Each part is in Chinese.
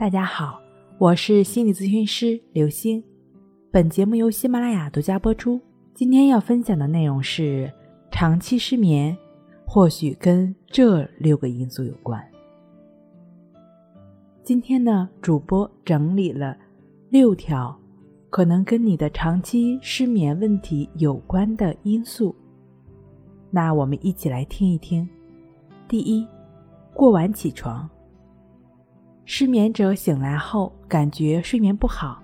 大家好，我是心理咨询师刘星。本节目由喜马拉雅独家播出。今天要分享的内容是：长期失眠或许跟这六个因素有关。今天呢，主播整理了六条可能跟你的长期失眠问题有关的因素。那我们一起来听一听。第一，过晚起床。失眠者醒来后感觉睡眠不好，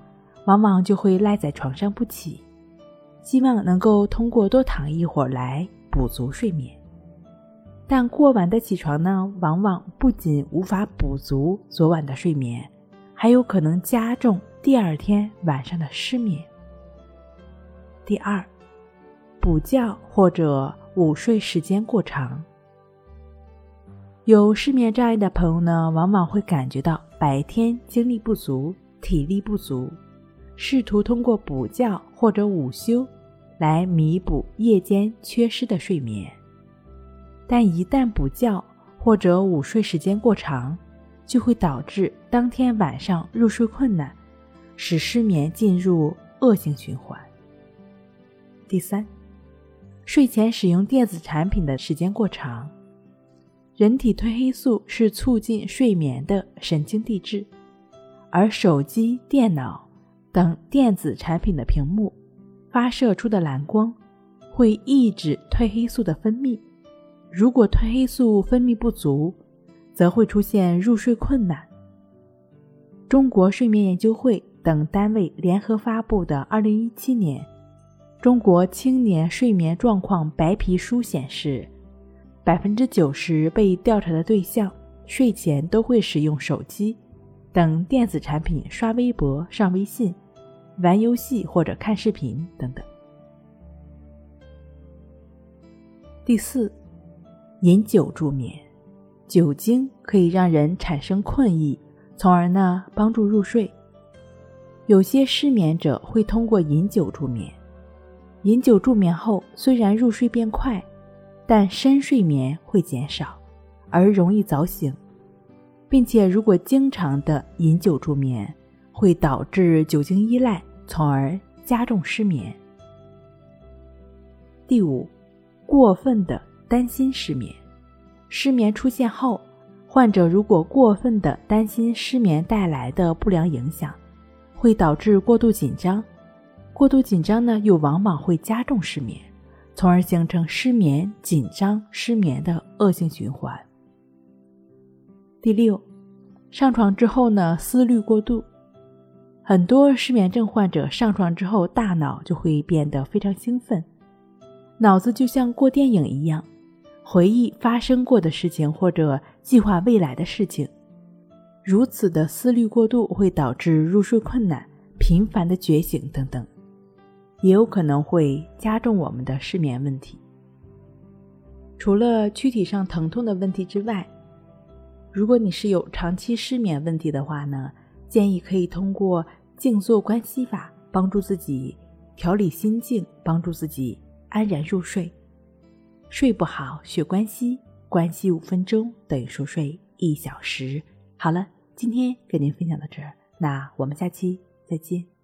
往往就会赖在床上不起，希望能够通过多躺一会儿来补足睡眠。但过晚的起床呢，往往不仅无法补足昨晚的睡眠，还有可能加重第二天晚上的失眠。第二，补觉或者午睡时间过长。有失眠障碍的朋友呢，往往会感觉到白天精力不足、体力不足，试图通过补觉或者午休来弥补夜间缺失的睡眠。但一旦补觉或者午睡时间过长，就会导致当天晚上入睡困难，使失眠进入恶性循环。第三，睡前使用电子产品的时间过长。人体褪黑素是促进睡眠的神经递质，而手机、电脑等电子产品的屏幕发射出的蓝光会抑制褪黑素的分泌。如果褪黑素分泌不足，则会出现入睡困难。中国睡眠研究会等单位联合发布的《2017年中国青年睡眠状况白皮书》显示。百分之九十被调查的对象睡前都会使用手机等电子产品刷微博、上微信、玩游戏或者看视频等等。第四，饮酒助眠，酒精可以让人产生困意，从而呢帮助入睡。有些失眠者会通过饮酒助眠，饮酒助眠后虽然入睡变快。但深睡眠会减少，而容易早醒，并且如果经常的饮酒助眠，会导致酒精依赖，从而加重失眠。第五，过分的担心失眠。失眠出现后，患者如果过分的担心失眠带来的不良影响，会导致过度紧张，过度紧张呢，又往往会加重失眠。从而形成失眠、紧张、失眠的恶性循环。第六，上床之后呢，思虑过度。很多失眠症患者上床之后，大脑就会变得非常兴奋，脑子就像过电影一样，回忆发生过的事情或者计划未来的事情。如此的思虑过度会导致入睡困难、频繁的觉醒等等。也有可能会加重我们的失眠问题。除了躯体上疼痛的问题之外，如果你是有长期失眠问题的话呢，建议可以通过静坐观息法帮助自己调理心境，帮助自己安然入睡。睡不好学关息，关息五分钟等于熟睡一小时。好了，今天跟您分享到这儿，那我们下期再见。